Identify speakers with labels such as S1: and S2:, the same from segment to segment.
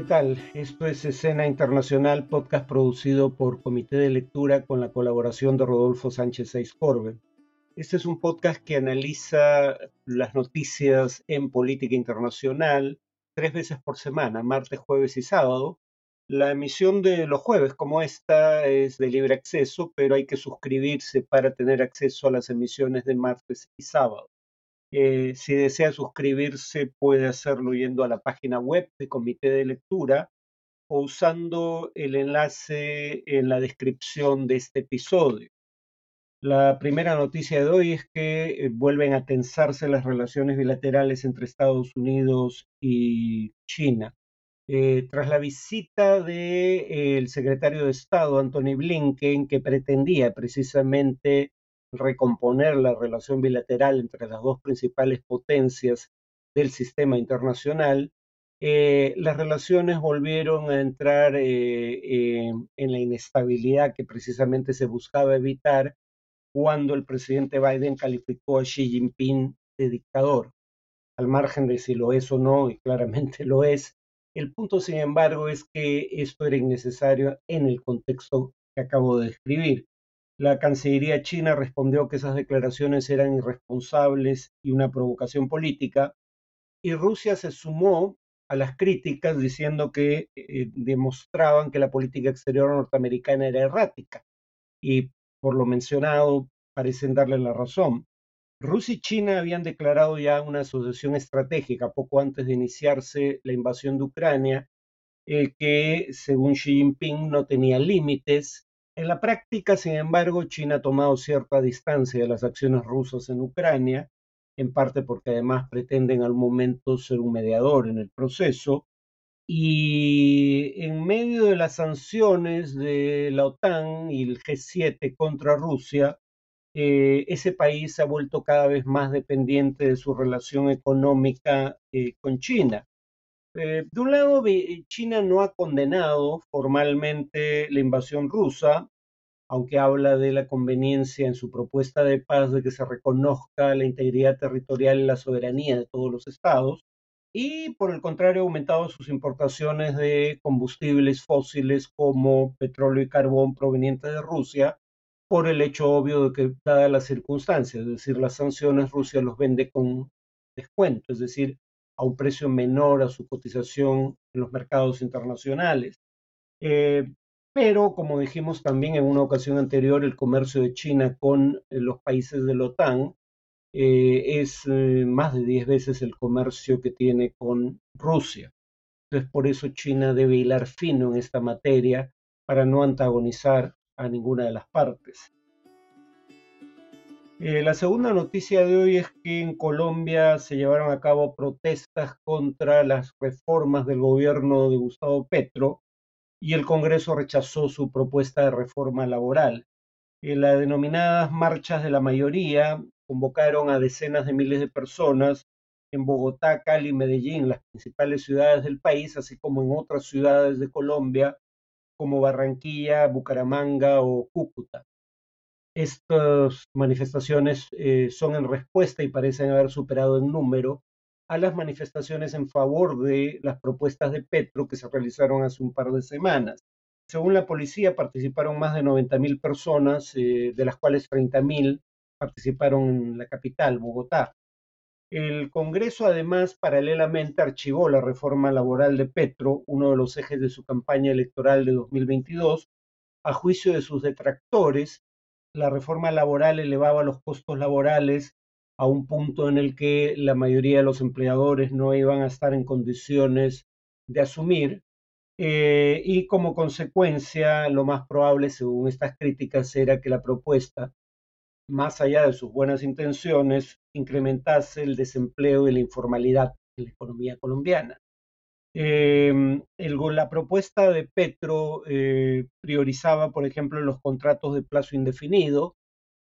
S1: ¿qué tal? Esto es Escena Internacional, podcast producido por Comité de Lectura con la colaboración de Rodolfo Sánchez Corbe. Este es un podcast que analiza las noticias en política internacional tres veces por semana, martes, jueves y sábado. La emisión de los jueves, como esta, es de libre acceso, pero hay que suscribirse para tener acceso a las emisiones de martes y sábado. Eh, si desea suscribirse, puede hacerlo yendo a la página web de Comité de Lectura o usando el enlace en la descripción de este episodio. La primera noticia de hoy es que eh, vuelven a tensarse las relaciones bilaterales entre Estados Unidos y China. Eh, tras la visita del secretario de Estado, Anthony Blinken, que pretendía precisamente recomponer la relación bilateral entre las dos principales potencias del sistema internacional, eh, las relaciones volvieron a entrar eh, en la inestabilidad que precisamente se buscaba evitar cuando el presidente Biden calificó a Xi Jinping de dictador. Al margen de si lo es o no, y claramente lo es, el punto, sin embargo, es que esto era innecesario en el contexto que acabo de describir. La Cancillería china respondió que esas declaraciones eran irresponsables y una provocación política, y Rusia se sumó a las críticas diciendo que eh, demostraban que la política exterior norteamericana era errática, y por lo mencionado parecen darle la razón. Rusia y China habían declarado ya una asociación estratégica poco antes de iniciarse la invasión de Ucrania, eh, que según Xi Jinping no tenía límites en la práctica, sin embargo, China ha tomado cierta distancia de las acciones rusas en Ucrania, en parte porque además pretenden al momento ser un mediador en el proceso. Y en medio de las sanciones de la OTAN y el G7 contra Rusia, eh, ese país se ha vuelto cada vez más dependiente de su relación económica eh, con China. Eh, de un lado, China no ha condenado formalmente la invasión rusa, aunque habla de la conveniencia en su propuesta de paz de que se reconozca la integridad territorial y la soberanía de todos los estados, y por el contrario ha aumentado sus importaciones de combustibles fósiles como petróleo y carbón provenientes de Rusia, por el hecho obvio de que, dadas las circunstancias, es decir, las sanciones, Rusia los vende con descuento, es decir, a un precio menor a su cotización en los mercados internacionales. Eh, pero, como dijimos también en una ocasión anterior, el comercio de China con eh, los países de la OTAN eh, es más de 10 veces el comercio que tiene con Rusia. Entonces, por eso China debe hilar fino en esta materia para no antagonizar a ninguna de las partes. La segunda noticia de hoy es que en Colombia se llevaron a cabo protestas contra las reformas del gobierno de Gustavo Petro y el Congreso rechazó su propuesta de reforma laboral. Eh, las denominadas marchas de la mayoría convocaron a decenas de miles de personas en Bogotá, Cali y Medellín, las principales ciudades del país, así como en otras ciudades de Colombia, como Barranquilla, Bucaramanga o Cúcuta. Estas manifestaciones eh, son en respuesta y parecen haber superado en número a las manifestaciones en favor de las propuestas de Petro que se realizaron hace un par de semanas. Según la policía, participaron más de 90.000 personas, eh, de las cuales 30.000 participaron en la capital, Bogotá. El Congreso, además, paralelamente archivó la reforma laboral de Petro, uno de los ejes de su campaña electoral de 2022. A juicio de sus detractores, la reforma laboral elevaba los costos laborales a un punto en el que la mayoría de los empleadores no iban a estar en condiciones de asumir. Eh, y como consecuencia, lo más probable, según estas críticas, era que la propuesta, más allá de sus buenas intenciones, incrementase el desempleo y la informalidad en la economía colombiana. Eh, la propuesta de Petro eh, priorizaba, por ejemplo, los contratos de plazo indefinido,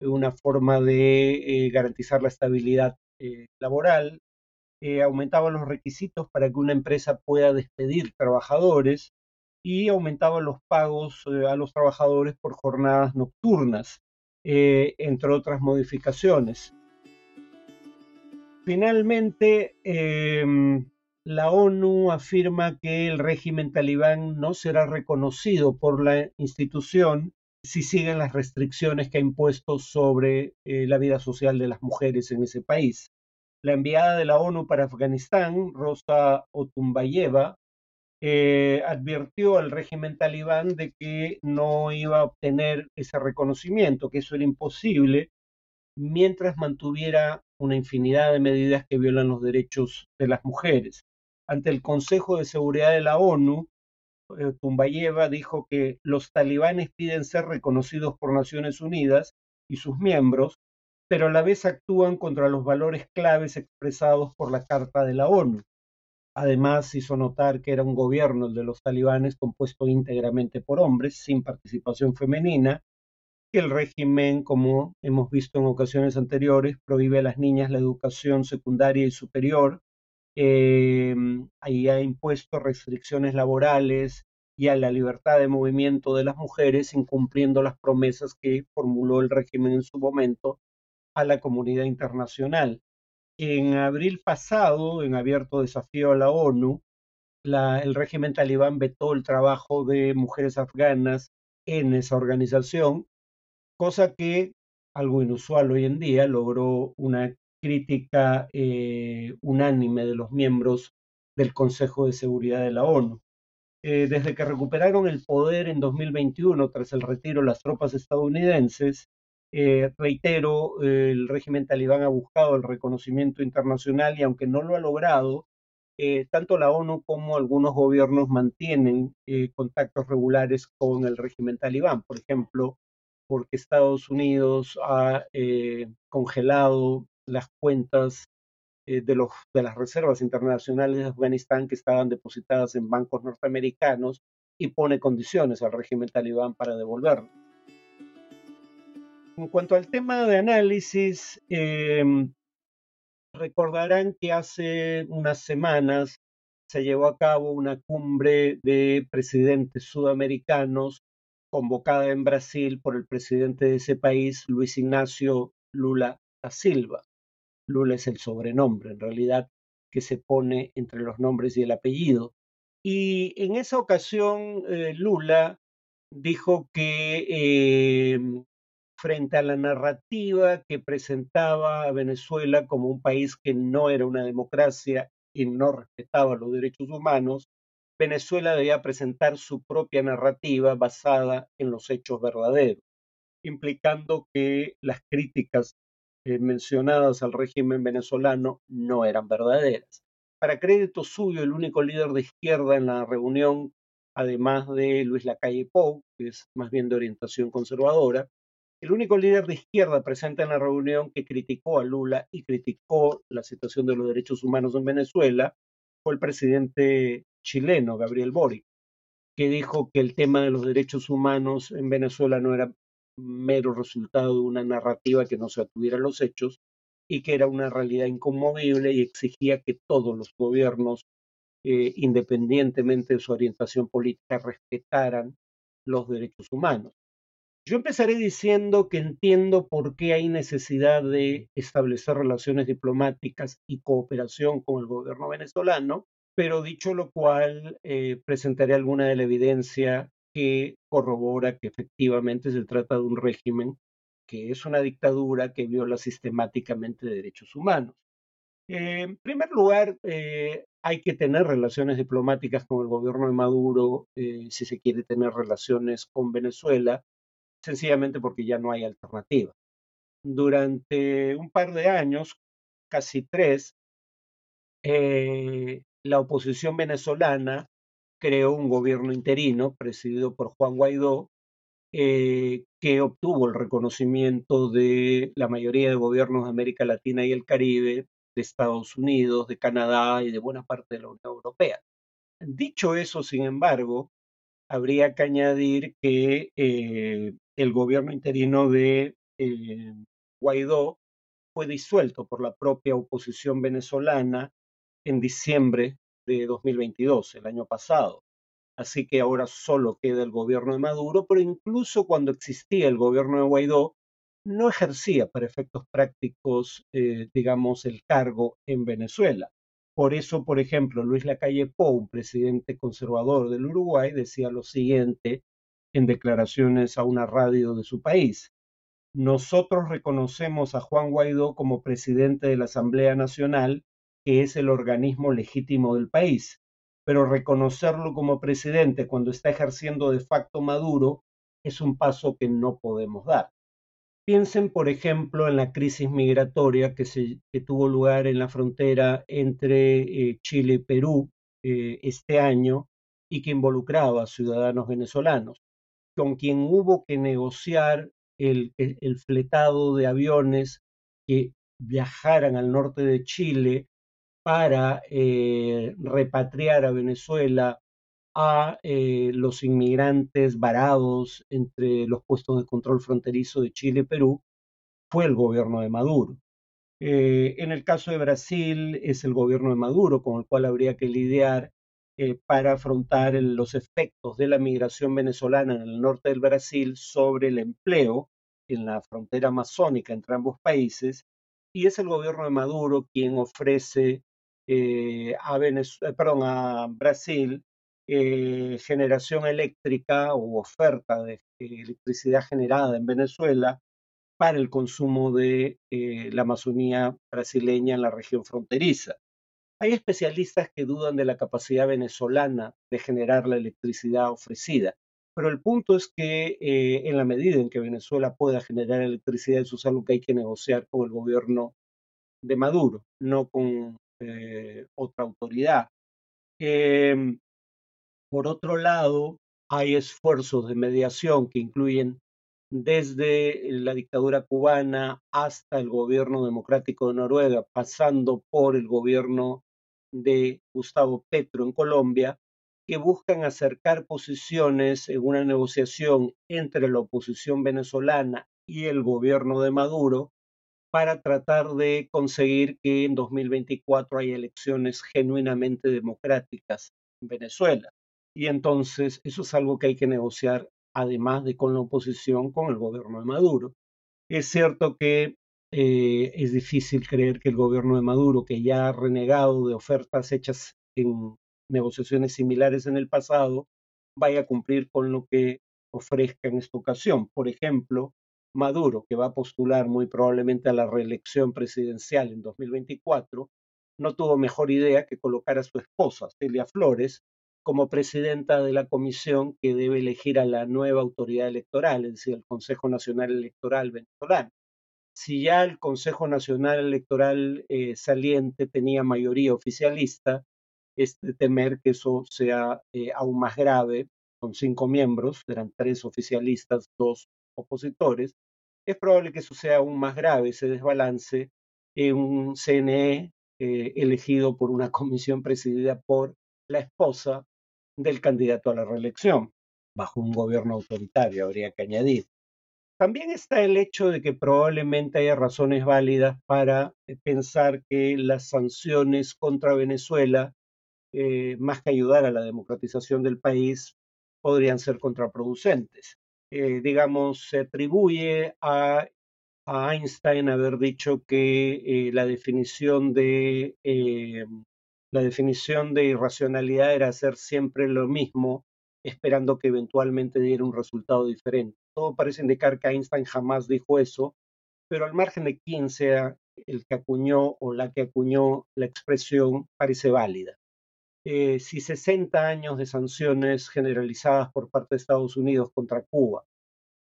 S1: una forma de eh, garantizar la estabilidad eh, laboral, aumentaba los requisitos para que una empresa pueda despedir trabajadores y aumentaba los pagos a los trabajadores por jornadas nocturnas, entre otras modificaciones. Finalmente, em, la ONU afirma que el régimen talibán no será reconocido por la institución si siguen las restricciones que ha impuesto sobre eh, la vida social de las mujeres en ese país. La enviada de la ONU para Afganistán, Rosa Otumbayeva, eh, advirtió al régimen talibán de que no iba a obtener ese reconocimiento, que eso era imposible, mientras mantuviera una infinidad de medidas que violan los derechos de las mujeres. Ante el Consejo de Seguridad de la ONU, eh, Tumbayeva dijo que los talibanes piden ser reconocidos por Naciones Unidas y sus miembros, pero a la vez actúan contra los valores claves expresados por la Carta de la ONU. Además, hizo notar que era un gobierno, el de los talibanes, compuesto íntegramente por hombres, sin participación femenina, que el régimen, como hemos visto en ocasiones anteriores, prohíbe a las niñas la educación secundaria y superior, eh, ha impuesto restricciones laborales y a la libertad de movimiento de las mujeres, incumpliendo las promesas que formuló el régimen en su momento a la comunidad internacional. En abril pasado, en abierto desafío a la ONU, el régimen talibán vetó el trabajo de mujeres afganas en esa organización, cosa que, algo inusual hoy en día, logró una crítica eh, unánime de los miembros del Consejo de Seguridad de la ONU. Eh, desde que recuperaron el poder en 2021 tras el retiro de las tropas estadounidenses, eh, reitero, el régimen talibán ha buscado el reconocimiento internacional y aunque no lo ha logrado, tanto la ONU como algunos gobiernos mantienen contactos regulares con el régimen talibán. Por ejemplo, porque Estados Unidos ha congelado las cuentas eh, de, los, de las reservas internacionales de Afganistán que estaban depositadas en bancos norteamericanos y pone condiciones al régimen talibán para devolverlo. En cuanto al tema de análisis, em, recordarán que hace unas semanas se llevó a cabo una cumbre de presidentes sudamericanos convocada en Brasil por el presidente de ese país, Luis Ignacio Lula da Silva. Lula es el sobrenombre, en realidad, que se pone entre los nombres y el apellido. Y en esa ocasión, eh, Lula dijo que em, frente a la narrativa que presentaba a Venezuela como un país que no era una democracia y no respetaba los derechos humanos, Venezuela debía presentar su propia narrativa basada en los hechos verdaderos, implicando que las críticas mencionadas al régimen venezolano no eran verdaderas. Para crédito suyo, el único líder de izquierda en la reunión, además de Luis Lacalle Pou, que es más bien de orientación conservadora, el único líder de izquierda presente en la reunión que criticó a Lula y criticó la situación de los derechos humanos en Venezuela fue el presidente chileno, Gabriel Boric, que dijo que el tema de los derechos humanos en Venezuela no era mero resultado de una narrativa que no se atuviera a los hechos y que era una realidad inconmovible y exigía que todos los gobiernos, eh, independientemente de su orientación política, respetaran los derechos humanos. Yo empezaré diciendo que entiendo por qué hay necesidad de establecer relaciones diplomáticas y cooperación con el gobierno venezolano, pero dicho lo cual, eh, presentaré alguna de la evidencia que corrobora que efectivamente se trata de un régimen que es una dictadura que viola sistemáticamente derechos humanos. Eh, en primer lugar, eh, hay que tener relaciones diplomáticas con el gobierno de Maduro eh, si se quiere tener relaciones con Venezuela, sencillamente porque ya no hay alternativa. Durante un par de años, casi tres, la oposición venezolana creó un gobierno interino presidido por Juan Guaidó, eh, que obtuvo el reconocimiento de la mayoría de gobiernos de América Latina y el Caribe, de Estados Unidos, de Canadá y de buena parte de la Unión Europea. Dicho eso, sin embargo, habría que añadir que eh, el gobierno interino de eh, Guaidó fue disuelto por la propia oposición venezolana en diciembre de 2022, el año pasado. Así que ahora solo queda el gobierno de Maduro, pero incluso cuando existía el gobierno de Guaidó, no ejercía para efectos prácticos, eh, digamos, el cargo en Venezuela. Por eso, por ejemplo, Luis Lacalle Pou, un presidente conservador del Uruguay, decía lo siguiente en declaraciones a una radio de su país. Nosotros reconocemos a Juan Guaidó como presidente de la Asamblea Nacional, que es el organismo legítimo del país, pero reconocerlo como presidente cuando está ejerciendo de facto Maduro es un paso que no podemos dar. Piensen, por ejemplo, en la crisis migratoria que, se, tuvo lugar en la frontera entre eh, Chile y Perú eh, este año y que involucraba a ciudadanos venezolanos, con quien hubo que negociar el, el fletado de aviones que viajaran al norte de Chile para eh, repatriar a Venezuela a eh, los inmigrantes varados entre los puestos de control fronterizo de Chile y Perú fue el gobierno de Maduro. Eh, en el caso de Brasil es el gobierno de Maduro con el cual habría que lidiar para afrontar los efectos de la migración venezolana en el norte del Brasil sobre el empleo en la frontera amazónica entre ambos países. Y es el gobierno de Maduro quien ofrece a, perdón, a Brasil eh, generación eléctrica o oferta de electricidad generada en Venezuela para el consumo de eh, la Amazonía brasileña en la región fronteriza. Hay especialistas que dudan de la capacidad venezolana de generar la electricidad ofrecida, pero el punto es que eh, en la medida en que Venezuela pueda generar electricidad, eso es algo que hay que negociar con el gobierno de Maduro, no con otra autoridad. Em, por otro lado, hay esfuerzos de mediación que incluyen desde la dictadura cubana hasta el gobierno democrático de Noruega, pasando por el gobierno de Gustavo Petro en Colombia, que buscan acercar posiciones en una negociación entre la oposición venezolana y el gobierno de Maduro para tratar de conseguir que en 2024 haya elecciones genuinamente democráticas en Venezuela. Y entonces eso es algo que hay que negociar, además de con la oposición, con el gobierno de Maduro. Es cierto que eh, es difícil creer que el gobierno de Maduro, que ya ha renegado de ofertas hechas en negociaciones similares en el pasado, vaya a cumplir con lo que ofrezca en esta ocasión. Por ejemplo, Maduro, que va a postular muy probablemente a la reelección presidencial en 2024, no tuvo mejor idea que colocar a su esposa, Celia Flores, como presidenta de la comisión que debe elegir a la nueva autoridad electoral, es decir, el Consejo Nacional Electoral venezolano. Si ya el Consejo Nacional Electoral eh, saliente tenía mayoría oficialista, es de temer que eso sea eh, aún más grave, con cinco miembros, eran tres oficialistas, dos opositores, es probable que eso sea aún más grave, ese desbalance en un CNE eh, elegido por una comisión presidida por la esposa del candidato a la reelección, bajo un gobierno autoritario, habría que añadir. También está el hecho de que probablemente haya razones válidas para eh, pensar que las sanciones contra Venezuela, eh, más que ayudar a la democratización del país, podrían ser contraproducentes. Eh, digamos, se atribuye a, Einstein haber dicho que la definición de la definición de irracionalidad era hacer siempre lo mismo, esperando que eventualmente diera un resultado diferente. Todo parece indicar que Einstein jamás dijo eso, pero al margen de quién sea el que acuñó o la que acuñó la expresión, parece válida. Eh, si 60 años de sanciones generalizadas por parte de Estados Unidos contra Cuba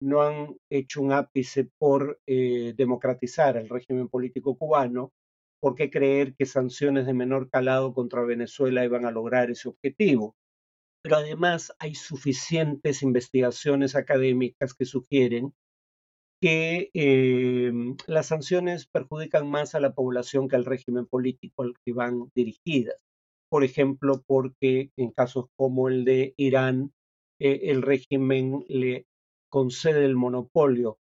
S1: no han hecho un ápice por eh, democratizar el régimen político cubano, ¿por qué creer que sanciones de menor calado contra Venezuela iban a lograr ese objetivo? Pero además hay suficientes investigaciones académicas que sugieren que eh, las sanciones perjudican más a la población que al régimen político al que van dirigidas. Por ejemplo, porque en casos como el de Irán, eh, el régimen le concede el monopolio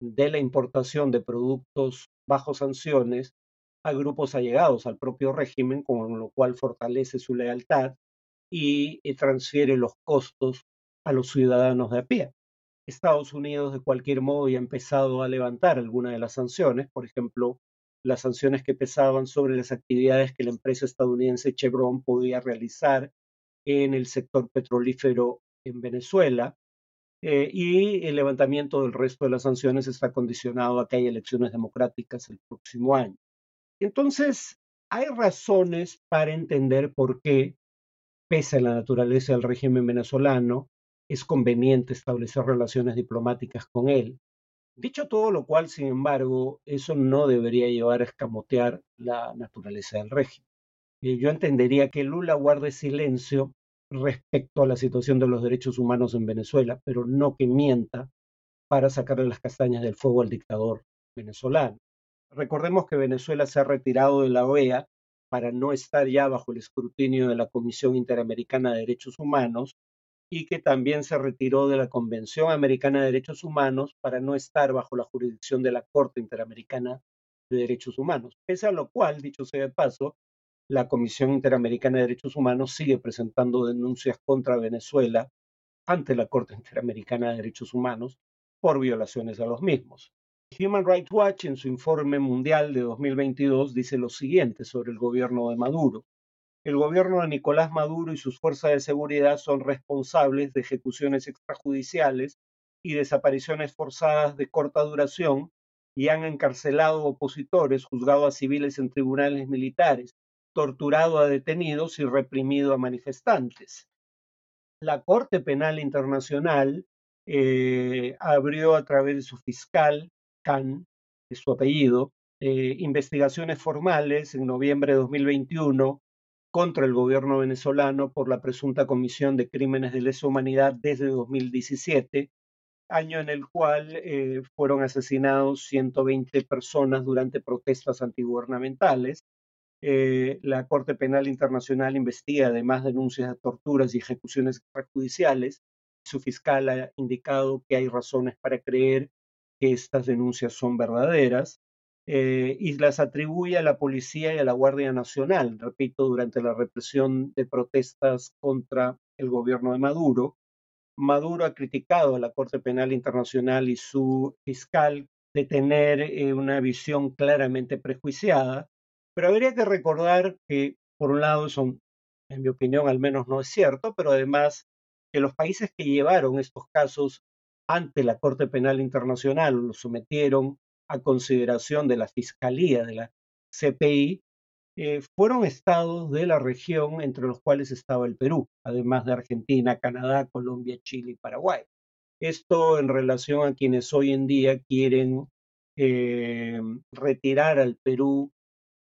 S1: de la importación de productos bajo sanciones a grupos allegados al propio régimen, con lo cual fortalece su lealtad y eh, transfiere los costos a los ciudadanos de a pie. Estados Unidos, de cualquier modo, ya ha empezado a levantar algunas de las sanciones, por ejemplo, las sanciones que pesaban sobre las actividades que la empresa estadounidense Chevron podía realizar en el sector petrolífero en Venezuela. Eh, y el levantamiento del resto de las sanciones está condicionado a que haya elecciones democráticas el próximo año. Entonces, hay razones para entender por qué, pese a la naturaleza del régimen venezolano, es conveniente establecer relaciones diplomáticas con él. Dicho todo lo cual, sin embargo, eso no debería llevar a escamotear la naturaleza del régimen. Eh, yo entendería que Lula guarde silencio respecto a la situación de los derechos humanos en Venezuela, pero no que mienta para sacarle las castañas del fuego al dictador venezolano. Recordemos que Venezuela se ha retirado de la OEA para no estar ya bajo el escrutinio de la Comisión Interamericana de Derechos Humanos y que también se retiró de la Convención Americana de Derechos Humanos para no estar bajo la jurisdicción de la Corte Interamericana de Derechos Humanos. Pese a lo cual, dicho sea de paso, la Comisión Interamericana de Derechos Humanos sigue presentando denuncias contra Venezuela ante la Corte Interamericana de Derechos Humanos por violaciones a los mismos. Human Rights Watch en su informe mundial de 2022 dice lo siguiente sobre el gobierno de Maduro. El gobierno de Nicolás Maduro y sus fuerzas de seguridad son responsables de ejecuciones extrajudiciales y desapariciones forzadas de corta duración y han encarcelado opositores, juzgado a civiles en tribunales militares, torturado a detenidos y reprimido a manifestantes. La Corte Penal Internacional eh, abrió a través de su fiscal, Khan, su apellido, eh, investigaciones formales en noviembre de 2021 contra el gobierno venezolano por la presunta comisión de crímenes de lesa humanidad desde 2017, año en el cual eh, fueron asesinados 120 personas durante protestas antigubernamentales eh, la Corte Penal Internacional investiga además denuncias de torturas y ejecuciones extrajudiciales. Su fiscal ha indicado que hay razones para creer que estas denuncias son verdaderas eh, y las atribuye a la policía y a la Guardia Nacional, repito, durante la represión de protestas contra el gobierno de Maduro. Maduro ha criticado a la Corte Penal Internacional y su fiscal de tener eh, una visión claramente prejuiciada pero habría que recordar que, por un lado, son, en mi opinión, al menos no es cierto, pero además que los países que llevaron estos casos ante la Corte Penal Internacional, los sometieron a consideración de la Fiscalía de la CPI, eh, fueron estados de la región entre los cuales estaba el Perú, además de Argentina, Canadá, Colombia, Chile y Paraguay. Esto en relación a quienes hoy en día quieren eh, retirar al Perú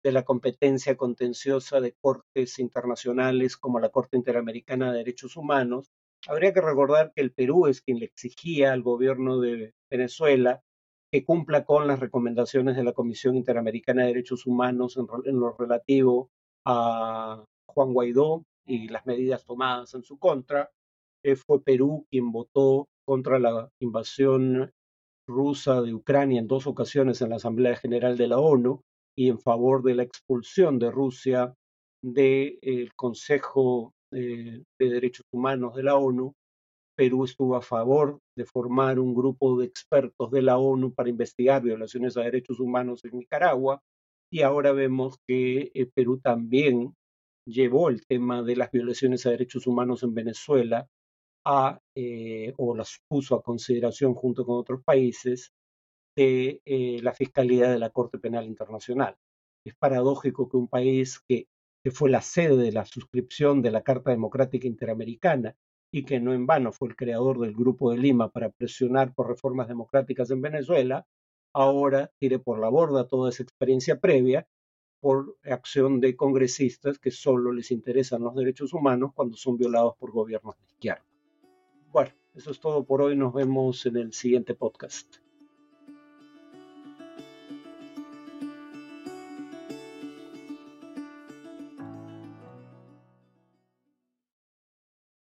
S1: de la competencia contenciosa de cortes internacionales como la Corte Interamericana de Derechos Humanos, habría que recordar que el Perú es quien le exigía al gobierno de Venezuela que cumpla con las recomendaciones de la Comisión Interamericana de Derechos Humanos en, lo relativo a Juan Guaidó y las medidas tomadas en su contra. Eh, fue Perú quien votó contra la invasión rusa de Ucrania en dos ocasiones en la Asamblea General de la ONU y en favor de la expulsión de Rusia del Consejo eh, de Derechos Humanos de la ONU. Perú estuvo a favor de formar un grupo de expertos de la ONU para investigar violaciones a derechos humanos en Nicaragua y ahora vemos que eh, Perú también llevó el tema de las violaciones a derechos humanos en Venezuela a, eh, o las puso a consideración junto con otros países de eh, la Fiscalía de la Corte Penal Internacional. Es paradójico que un país que, que fue la sede de la suscripción de la Carta Democrática Interamericana y que no en vano fue el creador del Grupo de Lima para presionar por reformas democráticas en Venezuela, ahora tire por la borda toda esa experiencia previa por acción de congresistas que solo les interesan los derechos humanos cuando son violados por gobiernos de izquierda. Bueno, eso es todo por hoy. Nos vemos en el siguiente podcast.